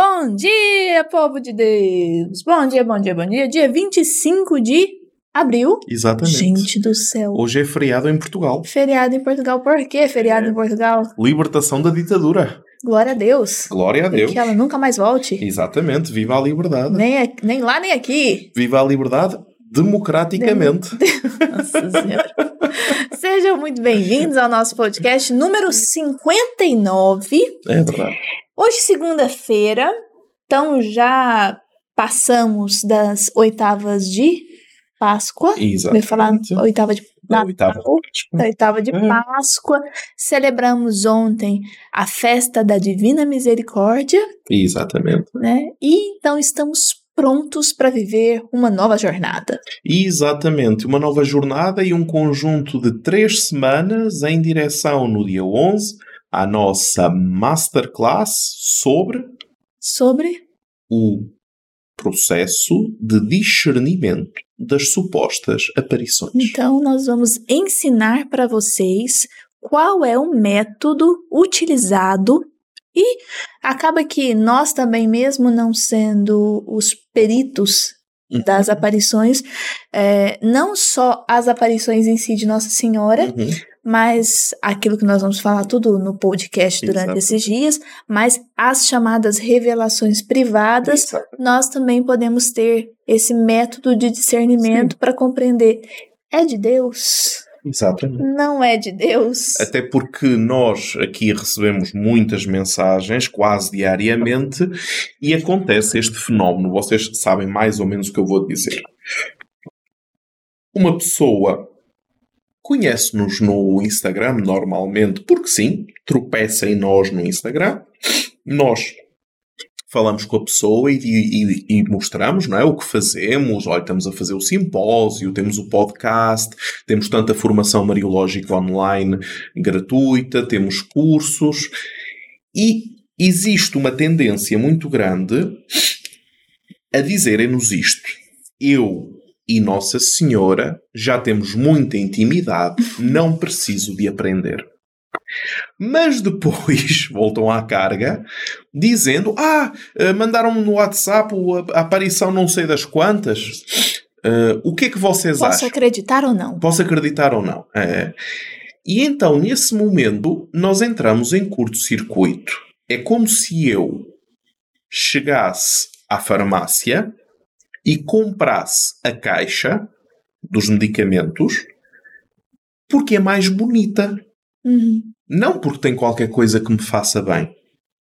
Bom dia, povo de Deus! Bom dia, bom dia, bom dia. Dia 25 de abril. Exatamente. Gente do céu. Hoje é feriado em Portugal. Feriado em Portugal. Por que feriado É. em Portugal? Libertação da ditadura. Glória a Deus. Glória a Deus. Que ela nunca mais volte. Exatamente. Viva a liberdade. Nem, nem lá, nem aqui. Viva a liberdade democraticamente. Nossa Senhora. Sejam muito bem-vindos ao nosso podcast número 59. É verdade. Hoje, segunda-feira, então já passamos das oitavas de Páscoa. Eu ia falar oitava de Da Natal, oitava. da oitava de É. Páscoa. Celebramos ontem a festa da Divina Misericórdia, Exatamente. né? E então estamos prontos para viver uma nova jornada. Exatamente. Uma nova jornada e um conjunto de três semanas em direção no dia 11 à nossa masterclass sobre Sobre o processo de discernimento das supostas aparições. Então, nós vamos ensinar para vocês qual é o método utilizado e acaba que nós também, mesmo não sendo os peritos das aparições, é, não só as aparições em si de Nossa Senhora, Uhum. mas aquilo que nós vamos falar tudo no podcast durante Exato. esses dias, mas as chamadas revelações privadas, Exato. nós também podemos ter esse método de discernimento para compreender é de Deus, Exatamente. não é de Deus. Até porque nós aqui recebemos muitas mensagens, quase diariamente, e acontece este fenómeno. Vocês sabem mais ou menos o que eu vou dizer. Uma pessoa conhece-nos no Instagram normalmente, porque sim, tropeça em nós no Instagram. Nós falamos com a pessoa e, e- e mostramos não é, o que fazemos. Olha, estamos a fazer o simpósio, temos o podcast, temos tanta formação mariológica online gratuita, temos cursos e existe uma tendência muito grande a dizerem-nos isto. Eu e Nossa Senhora já temos muita intimidade, não preciso de aprender. Mas depois voltam à carga dizendo: Ah, eh, mandaram-me no WhatsApp a aparição não sei das quantas. Eh, o que é que vocês Posso acham? acreditar ou não? Posso acreditar ou não. É. E então, nesse momento, nós entramos em curto-circuito. É como se eu chegasse à farmácia e comprasse a caixa dos medicamentos porque é mais bonita. Uhum. Não porque tem qualquer coisa que me faça bem.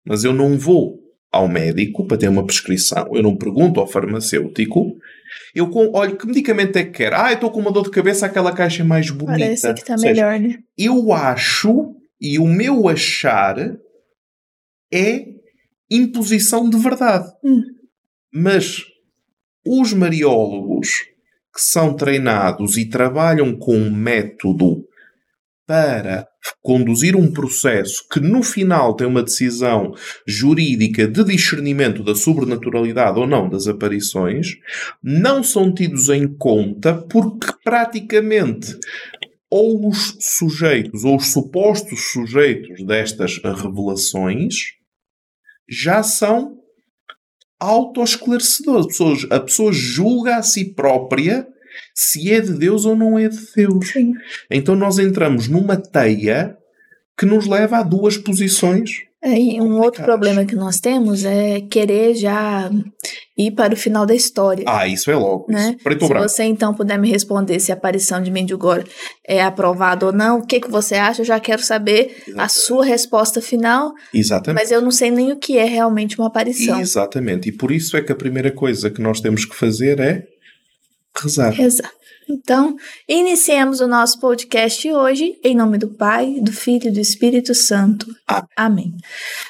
Mas eu não vou ao médico para ter uma prescrição. Eu não pergunto ao farmacêutico. Eu com, olho, que medicamento é que quer? Ah, eu estou com uma dor de cabeça, aquela caixa é mais bonita. Parece que está seja, melhor, né? eu acho, e o meu achar é imposição de verdade. Hum. Mas os mariólogos que são treinados e trabalham com um método para conduzir um processo que no final tem uma decisão jurídica de discernimento da sobrenaturalidade ou não das aparições, não são tidos em conta porque praticamente ou os sujeitos ou os supostos sujeitos destas revelações já são autoesclarecedores. A pessoa, a pessoa julga a si própria se é de Deus ou não é de Deus. Sim. Então nós entramos numa teia que nos leva a duas posições. É, e um outro problema que nós temos é querer já ir para o final da história. Ah, isso é logo. Né? Preto Se branco. você então puder me responder se a aparição de Mendigora é aprovada ou não, o que, que você acha? Eu já quero saber a sua resposta final, Exatamente. mas eu não sei nem o que é realmente uma aparição. Exatamente. E por isso é que a primeira coisa que nós temos que fazer é rezar. Exato. Então, iniciemos o nosso podcast hoje em nome do Pai, do Filho e do Espírito Santo. Amém. Amém.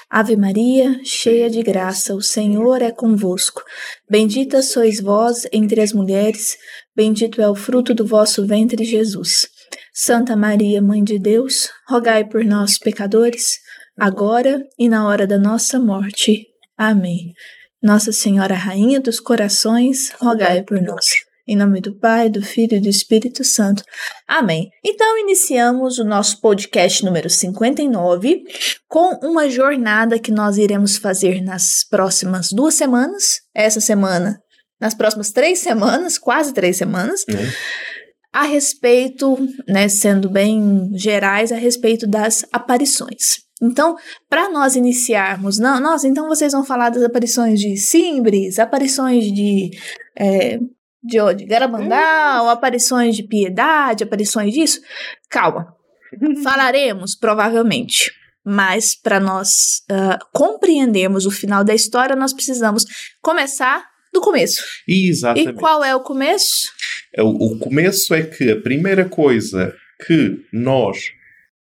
Ave Maria, cheia de graça, o Senhor é convosco. Bendita sois vós entre as mulheres, bendito é o fruto do vosso ventre, Jesus. Santa Maria, Mãe de Deus, rogai por nós, pecadores, agora e na hora da nossa morte. Amém. Nossa Senhora Rainha dos Corações, rogai por nós. Em nome do Pai, do Filho e do Espírito Santo. Amém. Então, iniciamos o nosso podcast número 59 com uma jornada que nós iremos fazer nas próximas duas semanas. Essa semana, nas próximas três semanas, quase três semanas. Né? A respeito, né, sendo bem gerais, a respeito das aparições. Então, para nós iniciarmos, não, nossa, então vocês vão falar das aparições de Simbres, aparições de é, de onde? Garabandal, aparições de piedade, aparições disso. Calma. Falaremos, provavelmente. Mas para nós uh, compreendermos o final da história, nós precisamos começar do começo. Exatamente. E qual é o começo? É, o, o começo é que a primeira coisa que nós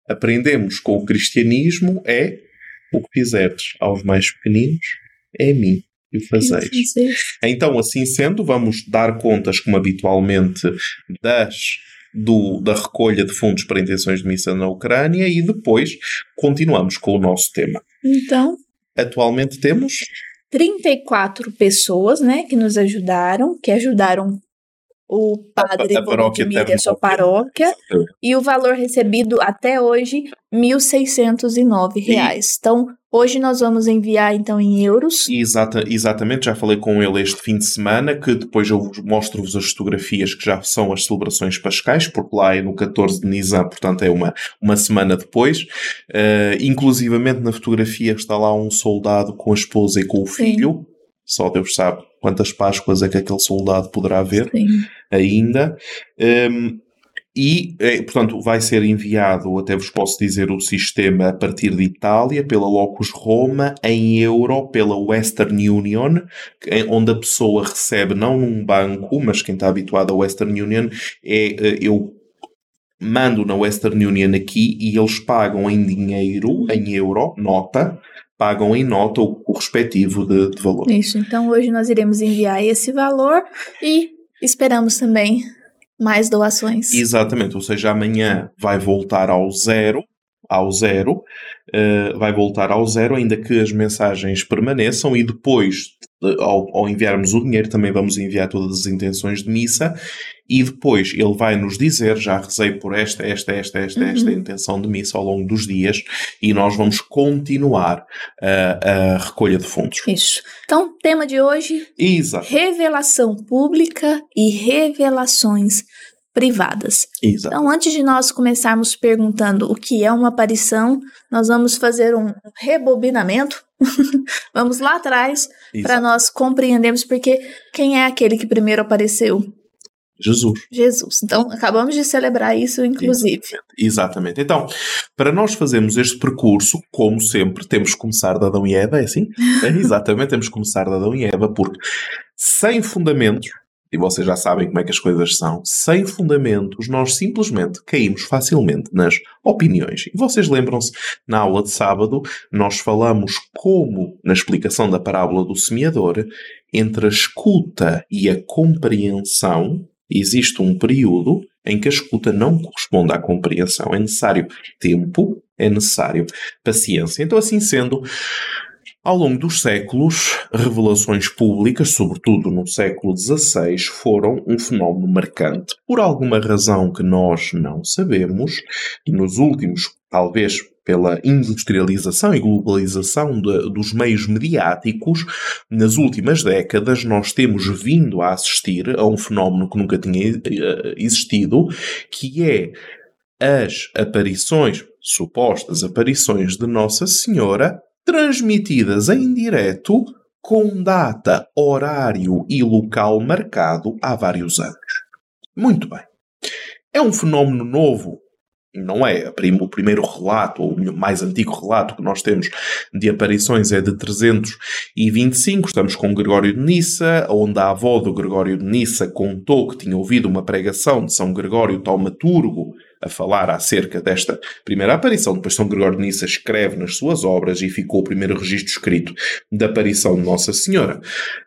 aprendemos com o cristianismo é o que fizeres aos mais pequeninos é a mim e o fazeis. Então, assim sendo, vamos dar contas, como habitualmente, das do, da recolha de fundos para intenções de missa na Ucrânia e depois continuamos com o nosso tema. Então. Atualmente temos 34 pessoas, né, que nos ajudaram, que ajudaram o padre a, a e a sua paróquia, e o valor recebido até hoje, 1.609 reais. Então, hoje nós vamos enviar, então, em euros. Exata, exatamente, já falei com ele este fim de semana, que depois eu mostro-vos as fotografias que já são as celebrações pascais, porque lá é no 14 de Nisan, portanto é uma, uma semana depois. Uh, inclusivamente na fotografia está lá um soldado com a esposa e com o filho. Sim. Só Deus sabe quantas Páscoas é que aquele soldado poderá ver Sim. ainda. Um, e, é, portanto, vai ser enviado, até vos posso dizer, o sistema a partir de Itália, pela Locus Roma, em euro, pela Western Union, onde a pessoa recebe não num banco, mas quem está habituado à Western Union, é eh, eu mando na Western Union aqui e eles pagam em dinheiro, em euro, nota, pagam em nota o, respectivo de, de valor. Isso, então hoje nós iremos enviar esse valor e esperamos também mais doações. Exatamente, ou seja, amanhã vai voltar ao zero, ao zero, uh, vai voltar ao zero, ainda que as mensagens permaneçam, e depois, ao, ao, enviarmos o dinheiro, também vamos enviar todas as intenções de missa, e depois ele vai nos dizer, já rezei por esta, esta, esta, esta, uhum. esta intenção de missa ao longo dos dias, e nós vamos continuar a, a recolha de fundos. Isso. Então, tema de hoje: Exato. revelação pública e revelações privadas. Exato. Então, antes de nós começarmos perguntando o que é uma aparição, nós vamos fazer um rebobinamento. vamos lá atrás para nós compreendermos porque quem é aquele que primeiro apareceu Jesus. Jesus. Então, acabamos de celebrar isso, inclusive. Exatamente. Então, para nós fazermos este percurso, como sempre, temos que começar da Adão e Eva, é assim? É, exatamente, temos que começar da Adão e Eva, porque sem fundamentos, e vocês já sabem como é que as coisas são, sem fundamentos, nós simplesmente caímos facilmente nas opiniões. E vocês lembram-se, na aula de sábado, nós falamos como, na explicação da parábola do semeador, entre a escuta e a compreensão, existe um período em que a escuta não corresponde à compreensão. É necessário tempo, é necessário paciência. Então, assim sendo, ao longo dos séculos, revelações públicas, sobretudo no século XVI, foram um fenómeno marcante. Por alguma razão que nós não sabemos, e nos últimos, talvez pela industrialização e globalização de, dos meios mediáticos, nas últimas décadas nós temos vindo a assistir a um fenómeno que nunca tinha eh, existido, que é as aparições, supostas aparições de Nossa Senhora, transmitidas em direto com data, horário e local marcado há vários anos. Muito bem. É um fenómeno novo não é. O primeiro relato, ou o mais antigo relato que nós temos de aparições é de 325. Estamos com Gregório de Nissa, onde a avó do Gregório de Nissa contou que tinha ouvido uma pregação de São Gregório Taumaturgo a falar acerca desta primeira aparição. Depois São Gregório de Nissa escreve nas suas obras e ficou o primeiro registro escrito da aparição de Nossa Senhora.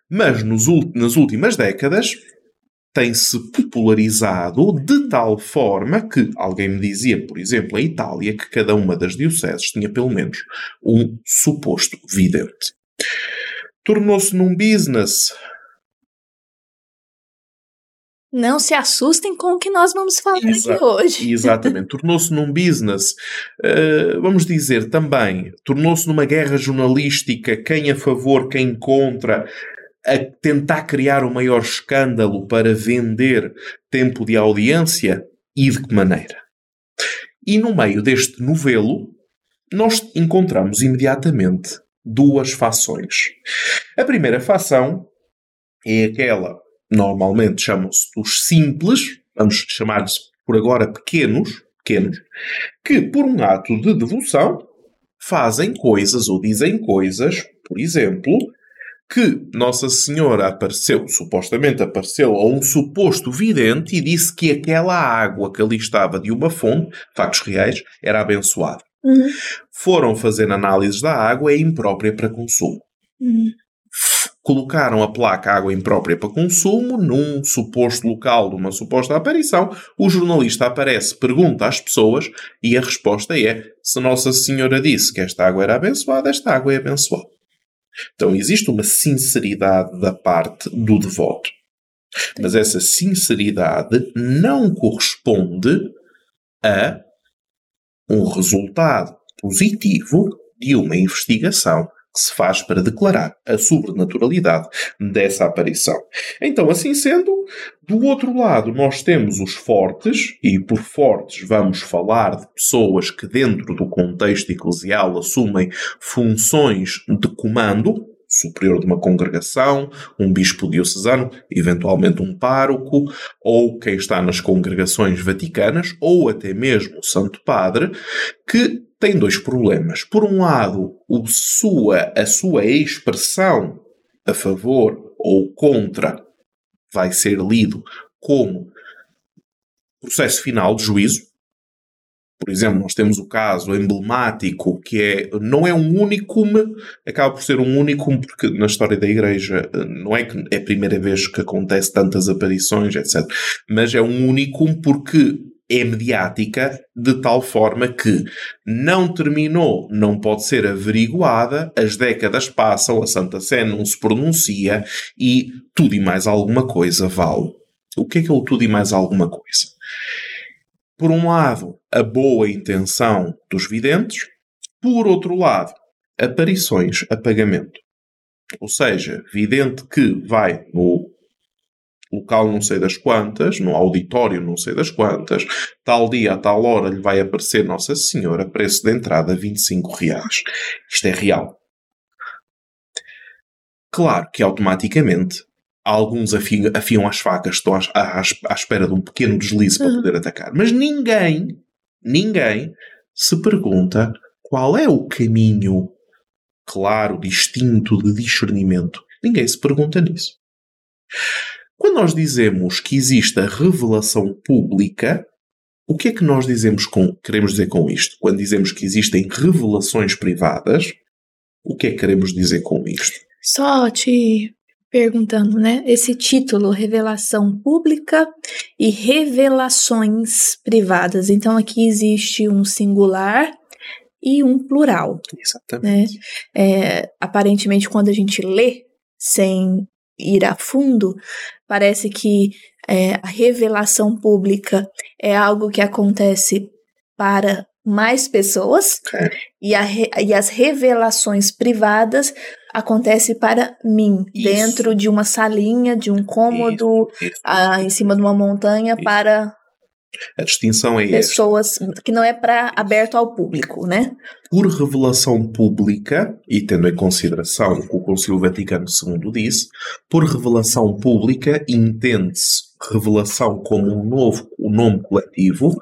Mas nos, nas últimas décadas tem-se popularizado de tal forma que alguém me dizia, por exemplo, em Itália, que cada uma das dioceses tinha pelo menos um suposto vidente. Tornou-se num business Não se assustem com o que nós vamos falar Exa aqui hoje. Exatamente. Tornou-se num business, uh, vamos dizer também, tornou-se numa guerra jornalística, quem a favor, quem contra, a tentar criar o maior escândalo para vender tempo de audiência e de que maneira. E no meio deste novelo, nós encontramos imediatamente duas fações. A primeira fação é aquela normalmente chamam-se os simples, vamos chamar-lhes por agora pequenos, pequenos, que por um ato de devoção fazem coisas ou dizem coisas, por exemplo, que Nossa Senhora apareceu, supostamente apareceu a um suposto vidente e disse que aquela água que ali estava de uma fonte, factos reais, era abençoada. Uhum. Foram fazer análises da água, é imprópria para consumo. Uhum colocaram a placa água imprópria para consumo num suposto local de uma suposta aparição. O jornalista aparece, pergunta às pessoas e a resposta é: se Nossa Senhora disse que esta água era abençoada, esta água é abençoada. Então existe uma sinceridade da parte do devoto. Mas essa sinceridade não corresponde a um resultado positivo de uma investigação que se faz para declarar a sobrenaturalidade dessa aparição. Então, assim sendo, do outro lado, nós temos os fortes, e por fortes vamos falar de pessoas que, dentro do contexto eclesial, assumem funções de comando, superior de uma congregação, um bispo diocesano, eventualmente um pároco, ou quem está nas congregações vaticanas, ou até mesmo o Santo Padre, que tem dois problemas. Por um lado, o sua, a sua expressão a favor ou contra vai ser lido como processo final de juízo. Por exemplo, nós temos o caso emblemático que é, não é um unicum, acaba por ser um unicum porque na história da Igreja não é que é a primeira vez que acontece tantas aparições, etc. Mas é um unicum porque é mediática de tal forma que não terminou, não pode ser averiguada, as décadas passam, a Santa Sé não se pronuncia e tudo e mais alguma coisa vale. O que é que é o tudo e mais alguma coisa? Por um lado, a boa intenção dos videntes, por outro lado, aparições a pagamento. Ou seja, vidente que vai no local não sei das quantas, no auditório não sei das quantas, tal dia a tal hora lhe vai aparecer Nossa Senhora, preço de entrada 25 reais. Isto é real. Claro que automaticamente alguns afiam, afiam as facas, estão à, à, à, espera de um pequeno deslize para uhum. poder atacar. Mas ninguém, ninguém se pergunta qual é o caminho claro, distinto de discernimento. Ninguém se pergunta nisso. Quando nós dizemos que existe a revelação pública, o que é que nós dizemos com, queremos dizer com isto? Quando dizemos que existem revelações privadas, o que é que queremos dizer com isto? Só te perguntando, né? Esse título, Revelação Pública e Revelações Privadas. Então aqui existe um singular e um plural. Exatamente. Né? É, aparentemente, quando a gente lê sem ir a fundo, parece que é, a revelação pública é algo que acontece para mais pessoas é. e, a, e as revelações privadas acontece para mim isso. dentro de uma salinha de um cômodo isso, isso, ah, em cima de uma montanha para a distinção é pessoas esta. que não é para aberto ao público, né? Por revelação pública, e tendo em consideração o que o Concílio Vaticano II disse, por revelação pública entende-se revelação como um novo um nome coletivo,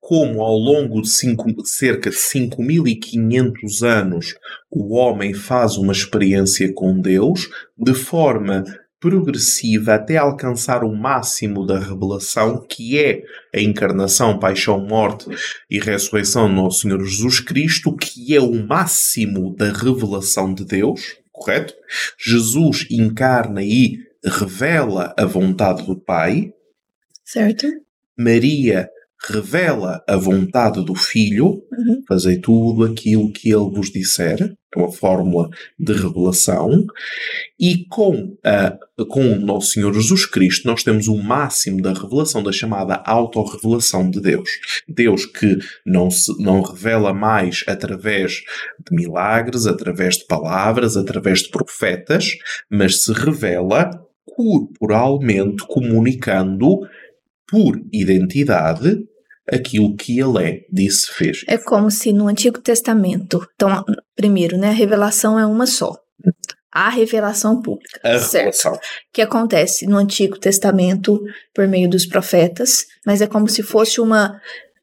como ao longo de cinco, cerca de 5.500 anos o homem faz uma experiência com Deus, de forma progressiva até alcançar o máximo da revelação, que é a encarnação, paixão, morte e ressurreição do nosso Senhor Jesus Cristo, que é o máximo da revelação de Deus, correto? Jesus encarna e revela a vontade do Pai. Certo. Maria revela a vontade do Filho, Uhum. fazei tudo aquilo que ele vos disser, é uma fórmula de revelação, e com, a, com o nosso Senhor Jesus Cristo nós temos o máximo da revelação, da chamada autorrevelação de Deus. Deus que não, se, não revela mais através de milagres, através de palavras, através de profetas, mas se revela corporalmente comunicando por identidade aquilo que ele é, disse, fez. É como se no Antigo Testamento, então, primeiro, né, a revelação é uma só. A revelação pública. A certo. revelação. Que acontece no Antigo Testamento por meio dos profetas, mas é como se fosse uma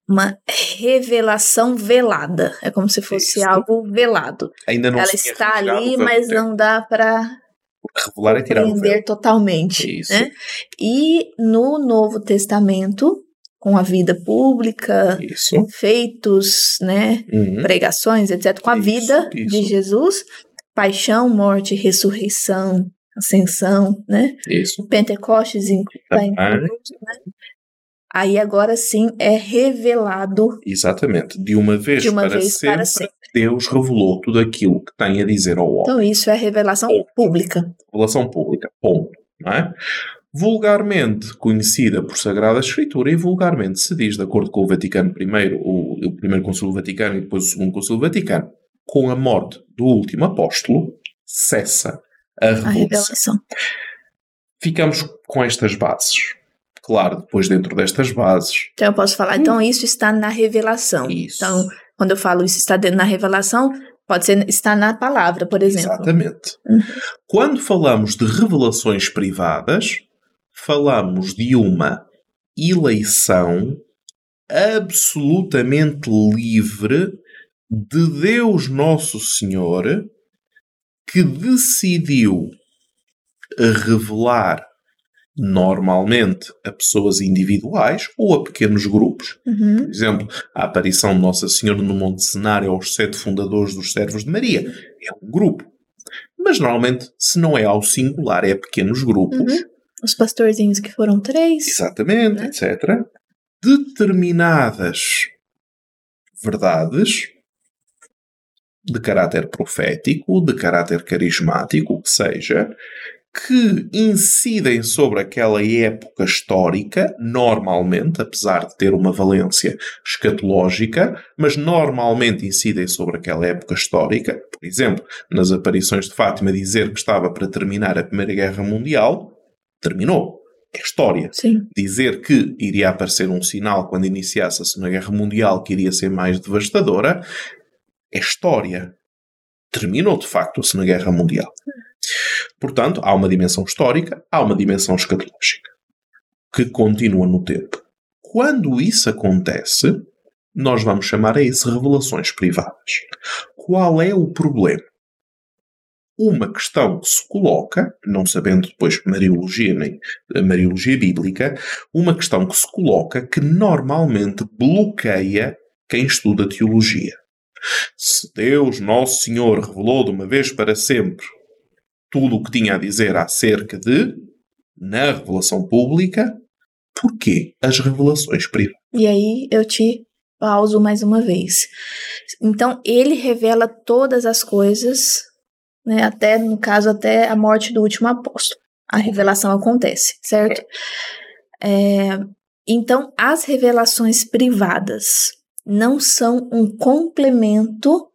uma revelação velada. É como se fosse Isso. algo velado. Ainda não Ela está ali, mas não dá para Revelar é tirar o véu. compreender totalmente. Isso. Né? E no Novo Testamento, com a vida pública, Isso. feitos, né, Uhum. pregações, etc., com a Isso, vida isso. de Jesus, paixão, morte, ressurreição, ascensão, né? Isso. Pentecostes em- tá Também. incluso, né? Aí agora sim é revelado Exatamente. De uma vez, de uma para, vez sempre, para sempre. Deus revelou tudo aquilo que tem a dizer ao homem. Então isso é revelação Ponto. pública. Revelação pública. Ponto. Não é? Vulgarmente conhecida por Sagrada Escritura e vulgarmente se diz, de acordo com o Vaticano I, o, o primeiro Concílio Vaticano e depois o segundo Concílio Vaticano, com a morte do último apóstolo, cessa a A revelação. revelação. Ficamos com estas bases. Claro, depois dentro destas bases, Então eu posso falar, então isso está na revelação. Isso. Então, quando eu falo isso está dentro na revelação, pode ser está na palavra, por exemplo. Exatamente. Uhum. Quando falamos de revelações privadas, falamos de uma eleição absolutamente livre de Deus Nosso Senhor que decidiu revelar normalmente a pessoas individuais ou a pequenos grupos. Uhum. Por exemplo, a aparição de Nossa Senhora no Monte Cenário aos sete fundadores dos servos de Maria. É um grupo. Mas normalmente, se não é ao singular, é a pequenos grupos. Uhum. Os pastorzinhos que foram três. Exatamente, Né? etc. Determinadas verdades de caráter profético, de caráter carismático, o que seja, que incidem sobre aquela época histórica, normalmente, apesar de ter uma valência escatológica, mas normalmente incidem sobre aquela época histórica. Por exemplo, nas aparições de Fátima dizer que estava para terminar a Primeira Guerra Mundial, terminou. É história Sim. dizer que iria aparecer um sinal quando iniciasse a Segunda Guerra Mundial que iria ser mais devastadora é história. Terminou de facto a Segunda Guerra Mundial. Portanto, há uma dimensão histórica, há uma dimensão escatológica que continua no tempo. Quando isso acontece, nós vamos chamar a isso revelações privadas. Qual é o problema? Uma questão que se coloca, não sabendo depois Mariologia nem a Mariologia Bíblica, uma questão que se coloca que normalmente bloqueia quem estuda teologia. Se Deus, Nosso Senhor, revelou de uma vez para sempre tudo o que tinha a dizer acerca de, na revelação pública, porquê as revelações privadas? E aí eu te pauso mais uma vez. Então, ele revela todas as coisas, né, até, no caso, até a morte do último apóstolo. A revelação acontece, certo? É, então, as revelações privadas não são um complemento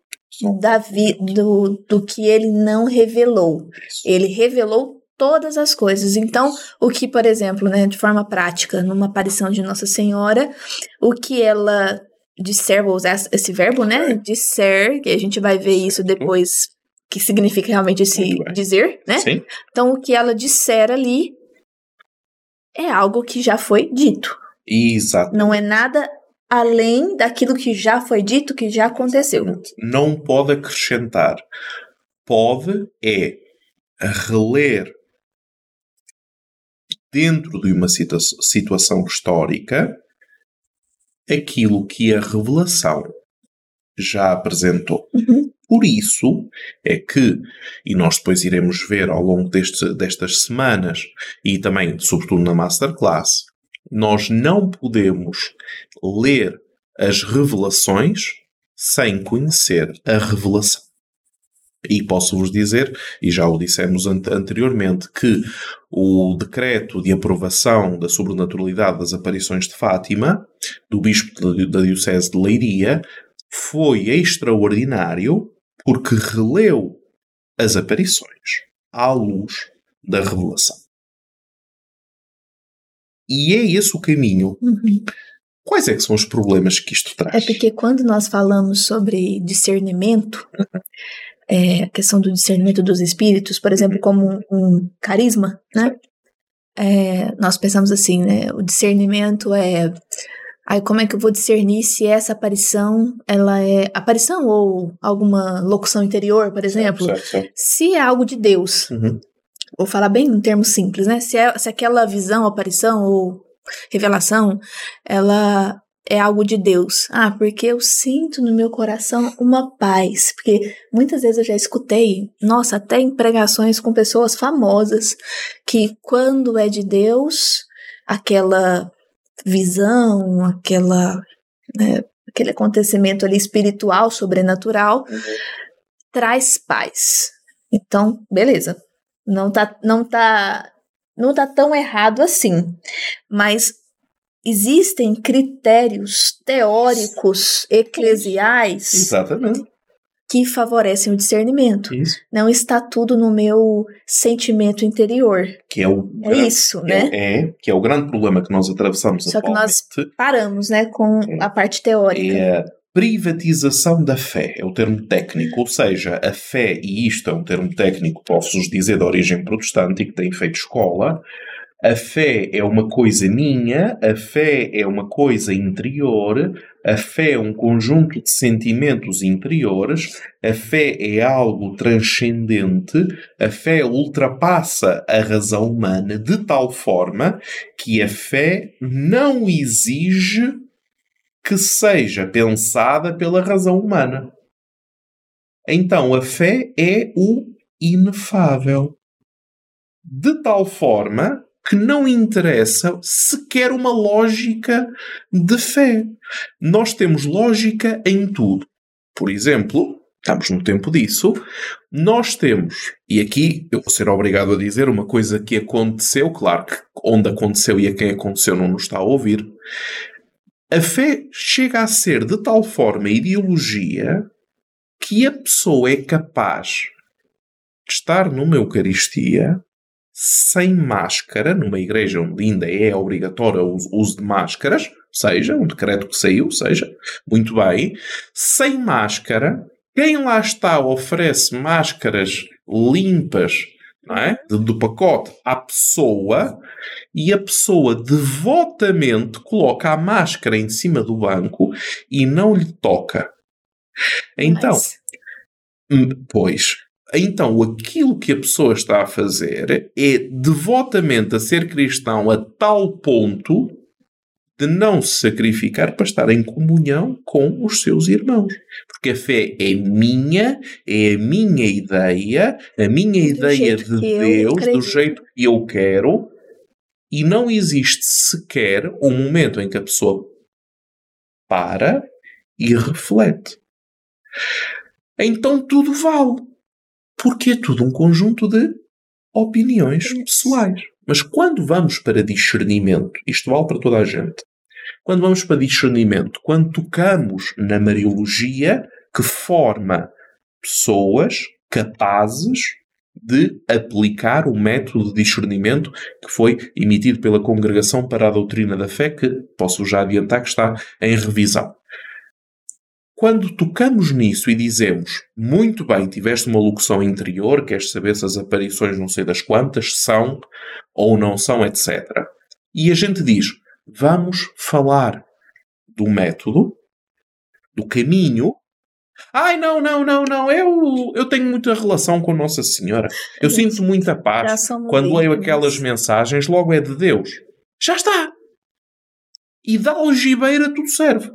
da vi, do, do que ele não revelou. Ele revelou todas as coisas. Então, o que, por exemplo, né, de forma prática, numa aparição de Nossa Senhora, o que ela disser, vou usar esse verbo, né? Disser, que a gente vai ver isso depois, que significa realmente esse dizer, né? Sim? Então, o que ela disser ali é algo que já foi dito. Exato. Não é nada além daquilo que já foi dito, que já aconteceu. Não pode acrescentar. Pode é reler dentro de uma situa- situação histórica aquilo que a revelação já apresentou. Uhum. Por isso é que, e nós depois iremos ver ao longo deste- destas semanas, e também, sobretudo na Masterclass, Nós não podemos ler as revelações sem conhecer a revelação. E posso-vos dizer, e já o dissemos anteriormente, que o decreto de aprovação da sobrenaturalidade das aparições de Fátima, do bispo da Diocese de Leiria, foi extraordinário porque releu as aparições à luz da revelação. E é esse o caminho. Uhum. Quais é que são os problemas que isto traz? É porque quando nós falamos sobre discernimento, é, a questão do discernimento dos espíritos, por exemplo, como um, um carisma, né? É, nós pensamos assim, né? O discernimento é Aí como é que eu vou discernir se essa aparição, ela é aparição ou alguma locução interior, por exemplo? Certo, certo. Se é algo de Deus. Uhum. Vou falar bem em termos simples, né? Se, é, se aquela visão, aparição ou revelação, ela é algo de Deus. Ah, porque eu sinto no meu coração uma paz. Porque muitas vezes eu já escutei, nossa, até em pregações com pessoas famosas, que quando é de Deus, aquela visão, aquela, né, aquele acontecimento ali espiritual, sobrenatural, uhum. traz paz. Então, beleza. Não tá, não tá, não tá tão errado assim. Mas existem critérios teóricos eclesiais Exatamente que favorecem o discernimento. Isso. Não está tudo no meu sentimento interior. Que é o é grande, isso, né? É, é, que é o grande problema que nós atravessamos Só que nós paramos, né, com a parte teórica. É privatização da fé, é o termo técnico, ou seja, a fé, e isto é um termo técnico, posso-vos dizer, de origem protestante e que tem feito escola, a fé é uma coisa minha, a fé é uma coisa interior, a fé é um conjunto de sentimentos interiores, a fé é algo transcendente, a fé ultrapassa a razão humana de tal forma que a fé não exige que seja pensada pela razão humana. Então a fé é o inefável. De tal forma que não interessa sequer uma lógica de fé. Nós temos lógica em tudo. Por exemplo, estamos no tempo disso, nós temos, e aqui eu vou ser obrigado a dizer uma coisa que aconteceu, claro que onde aconteceu e a quem aconteceu não nos está a ouvir. A fé chega a ser de tal forma ideologia que a pessoa é capaz de estar numa Eucaristia sem máscara, numa igreja onde ainda é obrigatório o uso de máscaras, seja um decreto que saiu, seja, muito bem, sem máscara, quem lá está oferece máscaras limpas é? do pacote à pessoa e a pessoa devotamente coloca a máscara em cima do banco e não lhe toca. Então, Mas- hum, pois, então aquilo que a pessoa está a fazer é devotamente a ser cristão a tal ponto de não se sacrificar para estar em comunhão com os seus irmãos. Porque a fé é minha, é a minha ideia, a minha ideia jeito de Deus, do jeito que eu quero, e não existe sequer um momento em que a pessoa para e reflete. Então tudo vale. Porque é tudo um conjunto de opiniões pessoais. Mas quando vamos para discernimento, isto vale para toda a gente. Quando vamos para discernimento, quando tocamos na Mariologia, que forma pessoas capazes de aplicar o método de discernimento que foi emitido pela Congregação para a Doutrina da Fé, que posso já adiantar que está em revisão. Quando tocamos nisso e dizemos muito bem, tiveste uma locução interior, queres saber se as aparições não sei das quantas são ou não são, etc. E a gente diz, vamos falar do método, do caminho. Ai, não, não, não, não, eu, eu tenho muita relação com Nossa Senhora. Eu sinto muita paz. Quando leio aquelas mensagens, logo é de Deus. Já está! E da algibeira tudo serve.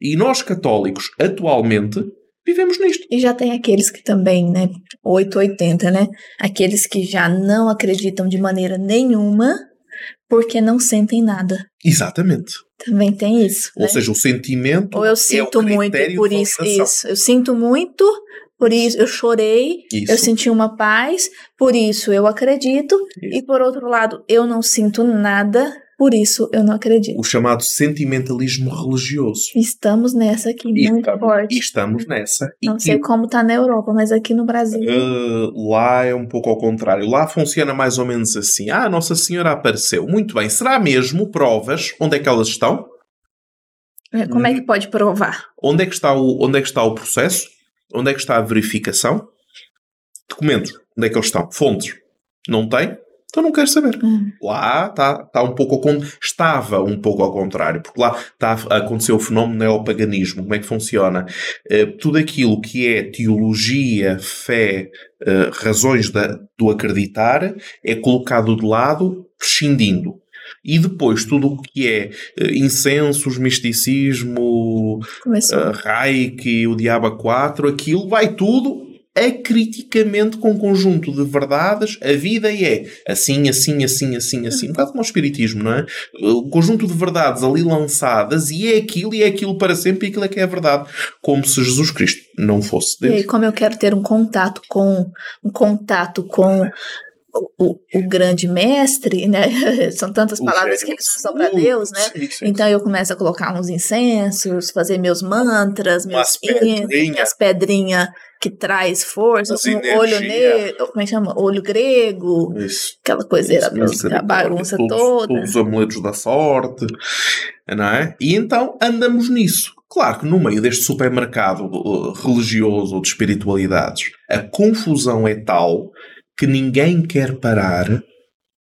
E nós católicos, atualmente, vivemos nisto. E já tem aqueles que também, né, 880, né? Aqueles que já não acreditam de maneira nenhuma porque não sentem nada. Exatamente. Também tem isso. Ou né? seja, o sentimento. Ou eu é sinto muito critério por isso, isso. Eu sinto muito, por isso eu chorei, Isso. eu senti uma paz, por isso eu acredito. Isso. E por outro lado, eu não sinto nada, por isso eu não acredito. O chamado sentimentalismo religioso. Estamos nessa aqui, E muito estamos, forte. e estamos nessa. E Não que, sei como tá na Europa, mas aqui no Brasil. uh, lá é um pouco ao contrário. Lá funciona mais ou menos assim. Ah, Nossa Senhora apareceu. Muito bem. Será mesmo provas? Onde é que elas estão? Como hum. é que pode provar? Onde é que está o, onde é que está o processo? Onde é que está a verificação? Documentos. Onde é que eles estão? Fontes. Não tem? Então não quero saber. Hum. Lá está, está um pouco ao estava um pouco ao contrário, porque lá está a acontecer o fenómeno neopaganismo. Como é que funciona? Eh, tudo aquilo que é teologia, fé, eh, razões da- do acreditar é colocado de lado, prescindindo. E depois tudo o que é eh, incensos, misticismo, uh, Reiki, o Diabo 4, aquilo vai tudo acriticamente com um conjunto de verdades. A vida é assim, assim, assim, assim, assim. Um bocado como o Espiritismo, não é? Um conjunto de verdades ali lançadas e é aquilo e é aquilo para sempre e aquilo é que é a verdade. Como se Jesus Cristo não fosse E aí, Deus. como eu quero ter um contato com um contato com o, o- o grande mestre, né? São tantas O palavras que eles usam para. Deus, né? Sim, sim, Então eu começo a colocar uns incensos, fazer meus mantras, meus hinos, pedrinha. pedrinhas que traz força, As um olho negro, como é que chama? Olho grego, Isso. aquela coiseira, a bagunça Todos- toda. Todos os amuletos da sorte, não é? E então andamos nisso. Claro que no meio deste supermercado uh, religioso ou de espiritualidades, a confusão é tal que ninguém quer parar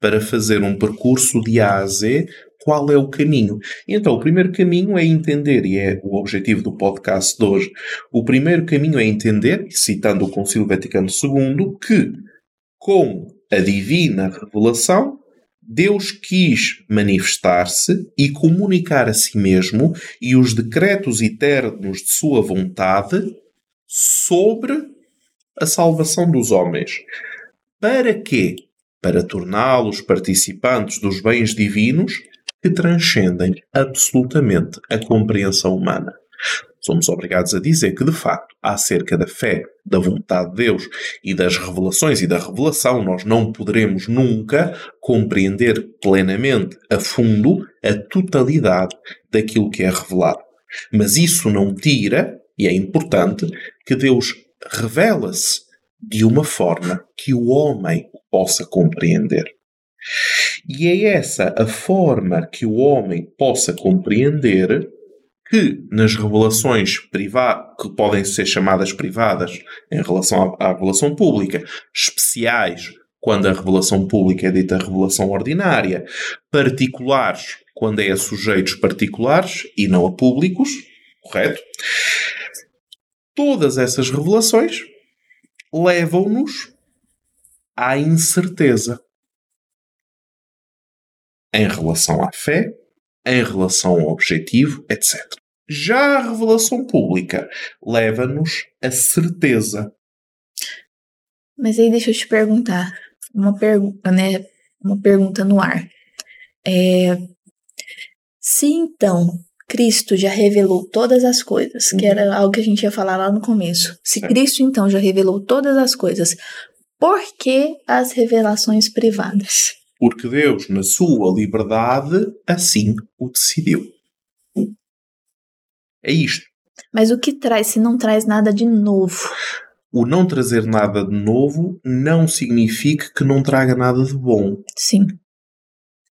para fazer um percurso de A a Z qual é o caminho. Então, o primeiro caminho é entender, e é o objetivo do podcast de hoje, o primeiro caminho é entender, citando o Concílio Vaticano II, que com a divina revelação, Deus quis manifestar-se e comunicar a si mesmo e os decretos eternos de sua vontade sobre a salvação dos homens. Para quê? Para torná-los participantes dos bens divinos que transcendem absolutamente a compreensão humana. Somos obrigados a dizer que, de facto, acerca da fé, da vontade de Deus e das revelações e da revelação, nós não poderemos nunca compreender plenamente, a fundo, a totalidade daquilo que é revelado. Mas isso não tira, e é importante, que Deus revela-se de uma forma que o homem possa compreender. E é essa a forma que o homem possa compreender que nas revelações privadas, que podem ser chamadas privadas em relação à, à revelação pública, especiais quando a revelação pública é dita revelação ordinária, particulares quando é a sujeitos particulares e não a públicos, correto? Todas essas revelações levam-nos à incerteza em relação à fé, em relação ao objetivo, etc. Já a revelação pública leva-nos à certeza. Mas aí deixa eu te perguntar, uma pergunta, né? Uma pergunta no ar. É, se então Cristo já revelou todas as coisas, que era algo que a gente ia falar lá no começo. Se. Cristo então já revelou todas as coisas, por que as revelações privadas? Porque Deus, na sua liberdade, assim o decidiu. É isto. Mas o que traz se não traz nada de novo? O não trazer nada de novo não significa que não traga nada de bom. Sim.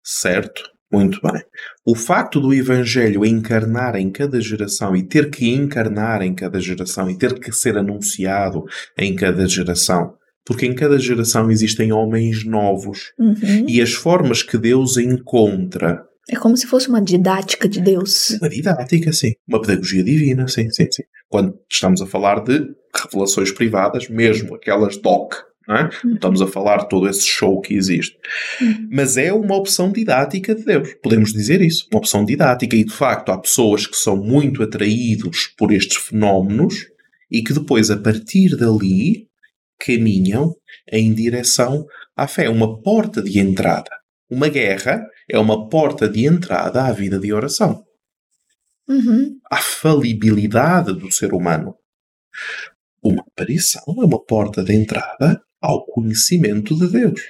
Certo? Muito bem. O facto do Evangelho encarnar em cada geração e ter que encarnar em cada geração e ter que ser anunciado em cada geração, porque em cada geração existem homens novos Uhum. e as formas que Deus encontra É como se fosse uma didática de Deus. Uma didática, sim. Uma pedagogia divina, sim, sim, sim. Quando estamos a falar de revelações privadas, mesmo aquelas DOC, é? Não Estamos a falar de todo esse show que existe. Uhum. Mas é uma opção didática de Deus. Podemos dizer isso. Uma opção didática. E, de facto, há pessoas que são muito atraídos por estes fenómenos e que depois, a partir dali, caminham em direção à fé. Uma porta de entrada. Uma guerra é uma porta de entrada à vida de oração. Uhum. À falibilidade do ser humano. Uma aparição é uma porta de entrada ao conhecimento de Deus.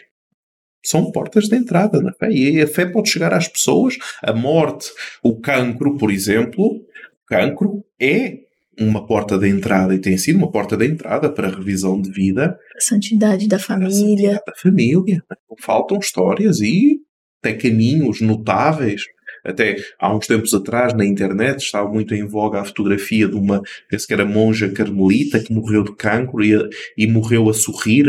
São portas de entrada na fé. E a fé pode chegar às pessoas. A morte, o cancro, por exemplo. O cancro é uma porta de entrada e tem sido uma porta de entrada para a revisão de vida. A santidade da A família. santidade da família. Faltam histórias e até caminhos notáveis. Até há uns tempos atrás, na internet, estava muito em voga a fotografia de uma, penso que era monja carmelita, que morreu de cancro e, e morreu a sorrir.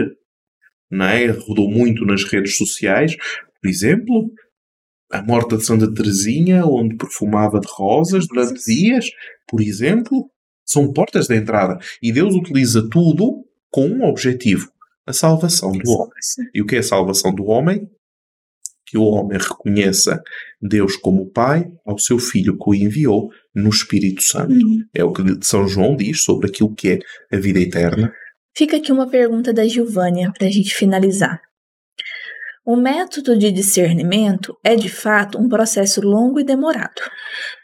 Não é? Rodou muito nas redes sociais. Por exemplo, a morte de Santa Teresinha, onde perfumava de rosas durante dias, por exemplo, são portas de entrada. E Deus utiliza tudo com um objetivo: a salvação do homem. E o que é a salvação do homem? Que o homem reconheça Deus como Pai ao seu Filho que o enviou no Espírito Santo. Uhum. É o que São João diz sobre aquilo que é a vida eterna. Fica aqui uma pergunta da Gilvânia para a gente finalizar. O método de discernimento é de fato um processo longo e demorado.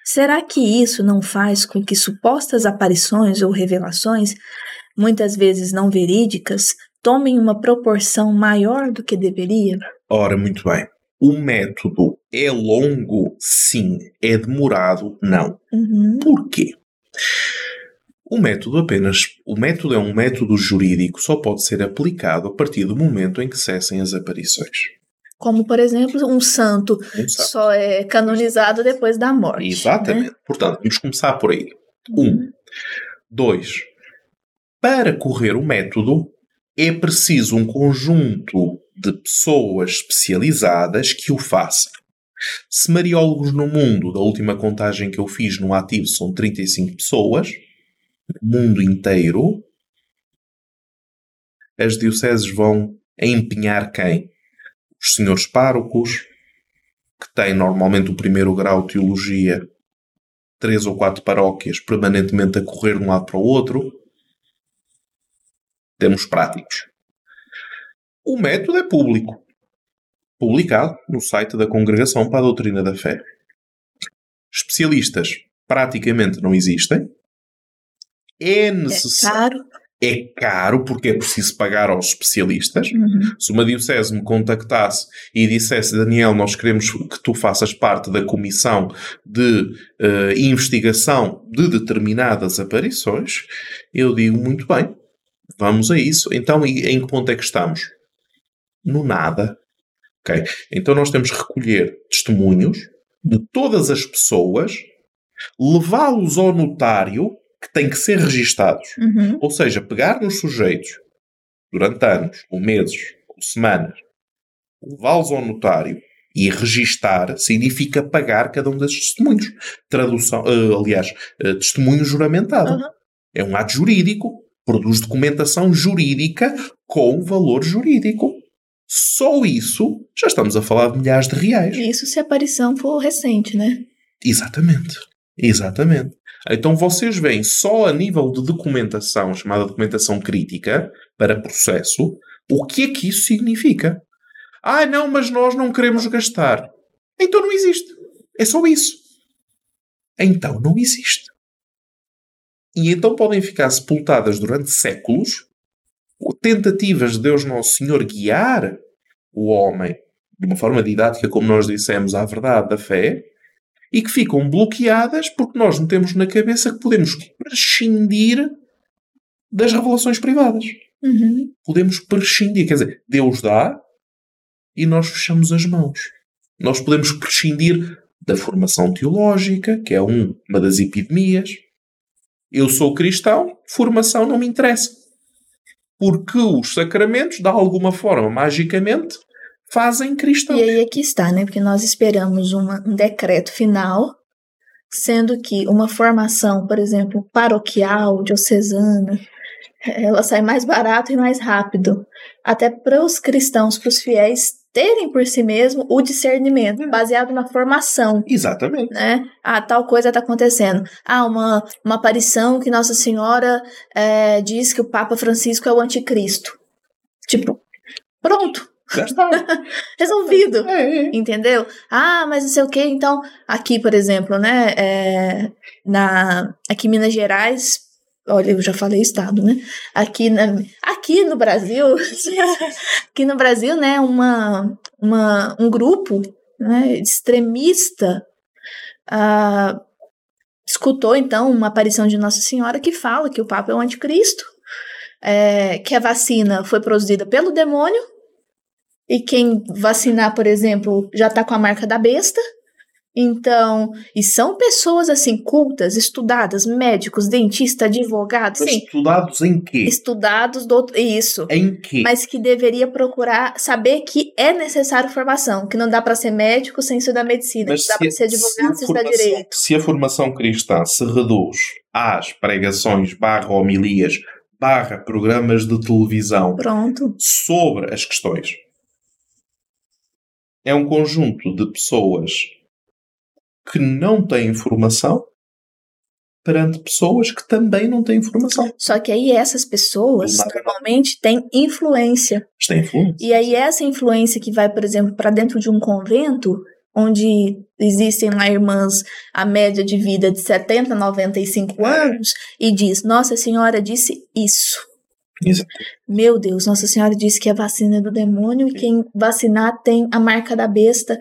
Será que isso não faz com que supostas aparições ou revelações, muitas vezes não verídicas, tomem uma proporção maior do que deveria? Ora, muito bem. O método é longo? Sim. É demorado? Não. Uhum. Porquê? O método apenas. O método é um método jurídico, só pode ser aplicado a partir do momento em que cessem as aparições. Como, por exemplo, um santo Não sabe? só é canonizado depois da morte. Exatamente. né? Portanto, vamos começar por aí. Um. Dois. Para correr o método, é preciso um conjunto de pessoas especializadas que o façam. Se mariólogos no mundo, da última contagem que eu fiz no ativo, são 35 pessoas, no mundo inteiro, as dioceses vão empenhar quem? Os senhores párocos, que têm normalmente o primeiro grau de teologia, três ou quatro paróquias permanentemente a correr de um lado para o outro. Temos práticos. O método é público. Publicado no site da Congregação para a Doutrina da Fé. Especialistas praticamente não existem. É É necessário. caro. É caro porque é preciso pagar aos especialistas. Uhum. Se uma diocese me contactasse e dissesse, Daniel, nós queremos que tu faças parte da comissão de eh, investigação de determinadas aparições, eu digo muito bem, vamos a isso. Então, em que ponto é que estamos? No nada. Ok? Então, nós temos que recolher testemunhos de todas as pessoas, levá-los ao notário, que têm que ser registados. Uhum. Ou seja, pegar nos sujeitos durante anos, ou meses, ou semanas, levá-los ao notário e registar significa pagar cada um desses testemunhos. Tradução, eh, aliás, eh, testemunho juramentado. Uhum. É um ato jurídico, produz documentação jurídica com valor jurídico. Só isso, já estamos a falar de milhares de reais. Isso se a aparição for recente, né? Exatamente. Exatamente. Então vocês veem só a nível de documentação, chamada documentação crítica, para processo, o que é que isso significa. Ah, não, mas nós não queremos gastar. Então não existe. É só isso. Então não existe. E então podem ficar sepultadas durante séculos tentativas de Deus Nosso Senhor guiar o homem de uma forma didática, como nós dissemos, à verdade da fé, e que ficam bloqueadas porque nós metemos na cabeça que podemos prescindir das revelações privadas. Uhum. Podemos prescindir, quer dizer, Deus dá e nós fechamos as mãos. Nós podemos prescindir da formação teológica, que é um- uma das epidemias. Eu sou cristão, formação não me interessa. Porque os sacramentos, de alguma forma, magicamente, fazem cristão. E aí aqui está, né? Porque nós esperamos uma- um decreto final, sendo que uma formação, por exemplo, paroquial, diocesana, ela sai mais barato e mais rápido. Até para os cristãos, para os fiéis terem por si mesmo o discernimento, baseado na formação. Exatamente. Né? Ah, tal coisa está acontecendo. Ah, uma, uma aparição que Nossa Senhora eh, diz que o Papa Francisco é o anticristo. Tipo, pronto. Resolvido. É, é. Entendeu? Ah, mas não sei o que. Então, aqui, por exemplo, né? é, na, aqui em Minas Gerais, olha, eu já falei estado, né? Aqui, na, aqui no Brasil, aqui no Brasil, né? Uma, uma, um grupo né, extremista ah, escutou, então, uma aparição de Nossa Senhora que fala que o Papa é o anticristo, é, que a vacina foi produzida pelo demônio e quem vacinar, por exemplo, já está com a marca da besta. Então, e são pessoas assim cultas, estudadas, médicos, dentista, advogados, sim, estudados em quê? estudados do isso, Em quê? mas que deveria procurar saber que é necessário formação, que não dá para ser médico sem estudar medicina, Mas que dá para ser advogado se sem estudar direito. Se a formação cristã se reduz às pregações barra homilias barra programas de televisão Pronto. sobre as questões, é um conjunto de pessoas que não têm informação perante pessoas que também não têm informação. Só que aí essas pessoas normalmente têm influência. É influência. E aí essa influência que vai, por exemplo, para dentro de um convento, onde existem lá irmãs a média de vida de 70, 95 anos, e diz: Nossa Senhora disse isso. Exato. Meu Deus, Nossa Senhora disse que a vacina é do demônio e quem vacinar tem a marca da besta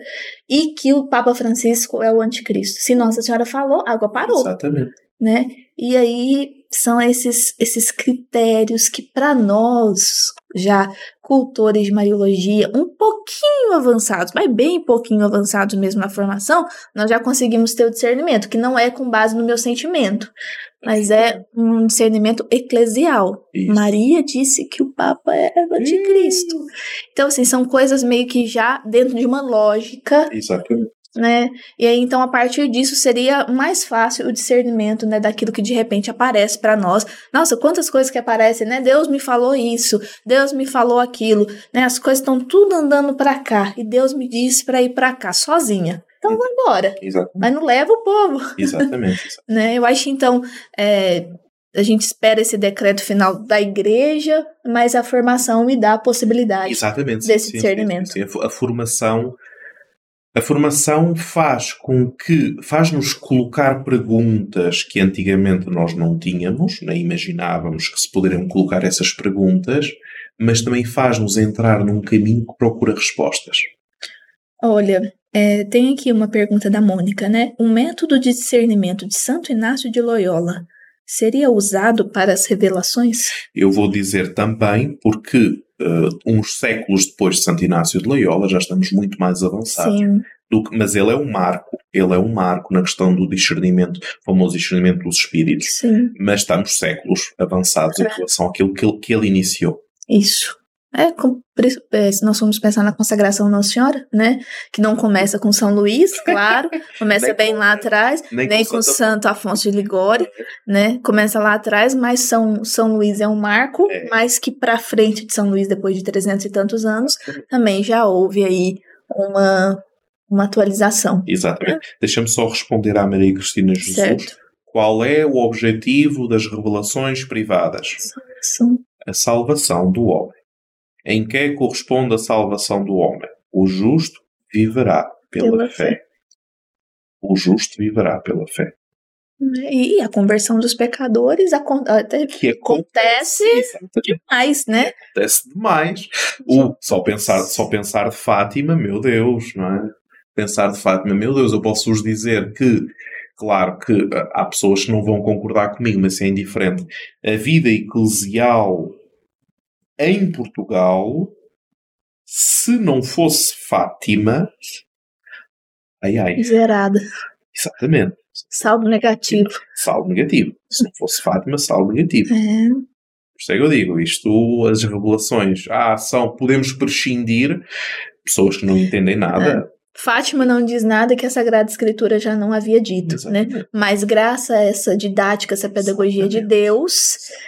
e que o Papa Francisco é o anticristo. Se Nossa Senhora falou, a água parou Exatamente. né? E aí são esses, esses critérios que para nós, já cultores de Mariologia, um pouquinho avançados, mas bem pouquinho avançados mesmo na formação, nós já conseguimos ter o discernimento, que não é com base no meu sentimento, mas é um discernimento eclesial. Isso. Maria disse que o Papa era o anticristo. Então, assim, são coisas meio que já dentro de uma lógica Exatamente. Né? E aí, então, a partir disso, seria mais fácil o discernimento, né, daquilo que de repente aparece para nós. Nossa, quantas coisas que aparecem, né? Deus me falou isso, Deus me falou aquilo, né? As coisas estão tudo andando para cá e Deus me disse para ir para cá sozinha. Então, vou embora. Exatamente. Mas não leva o povo, Exatamente. né? Eu acho então, é, a gente espera esse decreto final da igreja, mas a formação me dá a possibilidade. Exatamente. desse discernimento. sim, sim. A, formação. A formação faz com que. faz-nos colocar perguntas que antigamente nós não tínhamos, nem imaginávamos que se poderiam colocar essas perguntas, mas também faz-nos entrar num caminho que procura respostas. Olha, é, tem aqui uma pergunta da Mônica, né? O método de discernimento de Santo Inácio de Loyola seria usado para as revelações? Eu vou dizer também porque. Eh, uns séculos depois de Santo Inácio de Loyola, já estamos muito mais avançados. Sim, do que- mas ele é um marco, ele é um marco na questão do discernimento, o famoso discernimento dos espíritos. sim, Mas estamos séculos avançados em É. relação àquilo que ele, que ele iniciou. isso. É, com- é, se nós formos pensar na consagração Nossa Senhora, né? Que não começa com São Luís, claro, começa Nem bem com- lá atrás, nem, com, Santa- Santo Afonso de Ligório, né? Começa lá atrás, mas São, São Luís é um marco, É. mas que para frente de São Luís, depois de 300 e tantos anos, também já houve aí uma, uma atualização. Exatamente. Deixa-me só responder à Maria Cristina Jesus. Certo. Qual é o objetivo das revelações privadas? São- A salvação do homem. Em que corresponde a salvação do homem? O justo viverá pela, Pela fé. fé. O justo viverá pela fé. E a conversão dos pecadores até Que acontece Exatamente. mais, né? acontece demais. O, só, pensar, só pensar de Fátima, meu Deus, não é? Pensar de Fátima, meu Deus, eu posso vos dizer que, claro que ah, há pessoas que não vão concordar comigo, mas é indiferente. A vida eclesial em Portugal, se não fosse Fátima, ai ai, Zerada. exatamente, Saldo negativo. saldo negativo. Se não fosse Fátima, saldo negativo. É. Por isso é que eu digo, isto, as revelações, ah, são, podemos prescindir, pessoas que não entendem nada. Fátima não diz nada que a Sagrada Escritura já não havia dito, né? Exatamente. Mas graças a essa didática, essa pedagogia de Exatamente. Deus,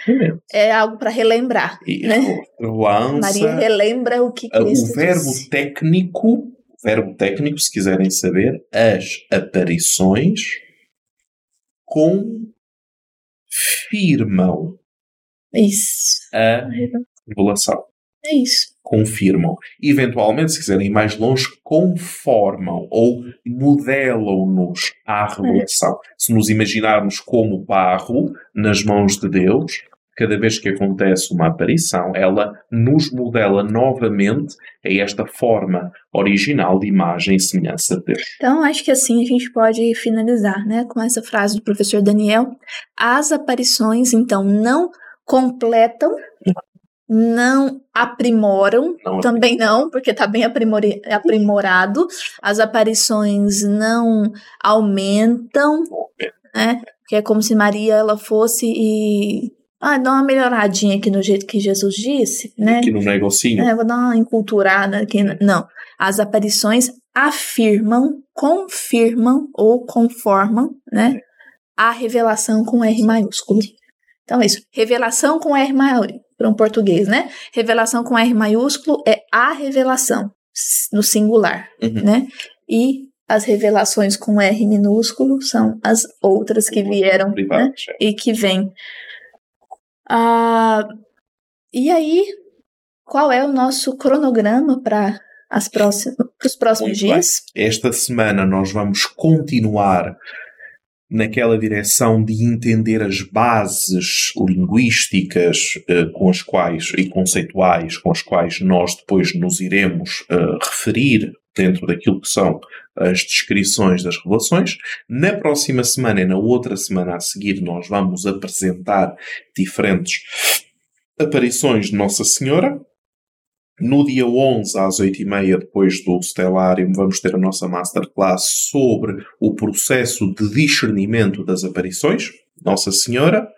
Exatamente. é algo para relembrar. E Né? relança Maria relembra o que Cristo o verbo disse. técnico, verbo técnico, se quiserem saber, as aparições confirmam Isso. a revelação. É isso. Confirmam. Eventualmente, se quiserem ir mais longe, conformam ou modelam-nos à revelação. Se nos imaginarmos como barro nas mãos de Deus, cada vez que acontece uma aparição, ela nos modela novamente a esta forma original de imagem e semelhança de Deus. Então, acho que assim a gente pode finalizar, né, com essa frase do professor Daniel. As aparições, então, não completam, não aprimoram, Não também não, porque está bem aprimorado. As aparições não aumentam, né? Que é como se Maria ela fosse e ah, dá uma melhoradinha aqui no jeito que Jesus disse, né? Aqui no negocinho. É, vou dar uma enculturada aqui. Não. As aparições afirmam, confirmam ou conformam, né? A revelação com R maiúsculo. Então é isso. Revelação com R maiúsculo, para um português, né? Revelação com R maiúsculo é a revelação, no singular, Uhum. né? E as revelações com R minúsculo são as outras que vieram, né? E que vem. Ah, e aí, qual é o nosso cronograma para os próximos Muito bem. dias? Esta semana nós vamos continuar naquela direção de entender as bases linguísticas eh, com as quais e conceituais com as quais nós depois nos iremos eh, referir dentro daquilo que são as descrições das revelações. Na próxima semana e na outra semana a seguir nós vamos apresentar diferentes aparições de Nossa Senhora. No dia 11, às 8h30, depois do Stellarium, vamos ter a nossa Masterclass sobre o processo de discernimento das aparições, Nossa Senhora.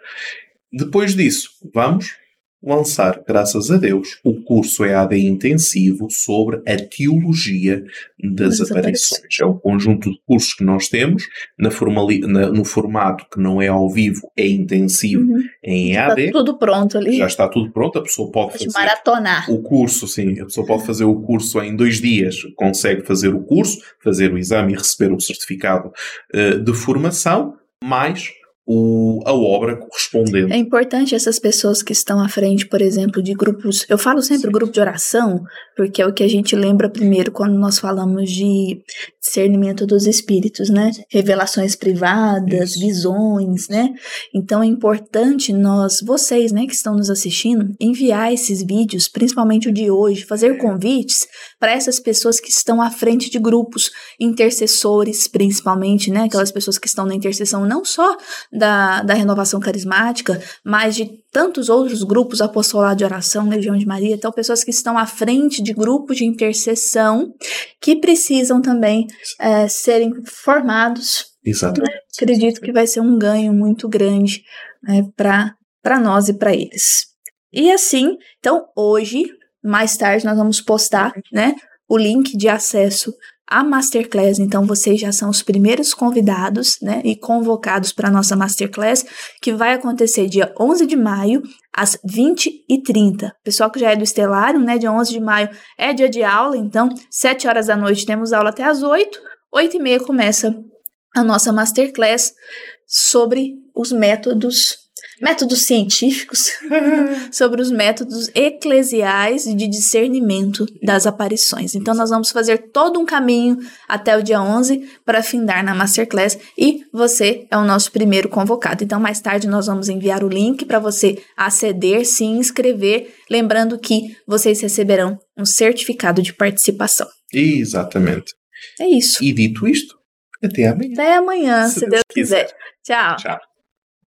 Depois disso, vamos lançar, graças a Deus, o curso EAD intensivo sobre a teologia das aparições. É um conjunto de cursos que nós temos, na formali- na- no formato que não é ao vivo, é intensivo Uhum. em EAD. tudo pronto ali. Já está tudo pronto, a pessoa pode Pode fazer maratonar. o curso, sim, a pessoa pode fazer o curso em dois dias, consegue fazer o curso, fazer o exame e receber o certificado eh, de formação, mais o, a obra correspondente. É importante essas pessoas que estão à frente, por exemplo, de grupos. Eu falo sempre grupo de oração, porque é o que a gente lembra primeiro quando nós falamos de discernimento dos espíritos, né? Revelações privadas, Isso. visões, né? Então é importante nós, vocês, né, que estão nos assistindo, enviar esses vídeos, principalmente o de hoje, fazer convites para essas pessoas que estão à frente de grupos, intercessores, principalmente, né? Aquelas pessoas que estão na intercessão não só da, da renovação carismática, mas de tantos outros grupos, apostolado de oração, Legião de Maria, então pessoas que estão à frente de grupos de intercessão que precisam também eh, serem formados. Exatamente. Acredito que vai ser um ganho muito grande né, para nós e para eles. E assim, então hoje, mais tarde, nós vamos postar né, o link de acesso à Masterclass. Então, vocês já são os primeiros convidados né, e convocados para a nossa Masterclass, que vai acontecer dia 11 de maio, às 20h30. Pessoal que já é do Estelário, né, dia 11 de maio é dia de aula, então, 7 horas da noite temos aula até às 8, 8 e meia começa a nossa Masterclass sobre os métodos métodos científicos sobre os métodos eclesiais de discernimento das aparições. Então, nós vamos fazer todo um caminho até o dia 11 para findar na Masterclass e você é o nosso primeiro convocado. Então, mais tarde, nós vamos enviar o link para você aceder, se inscrever. Lembrando que vocês receberão um certificado de participação. Exatamente. É isso. E dito isto, até amanhã. Até amanhã, Se se, Deus Deus quiser. quiser. Tchau. Tchau.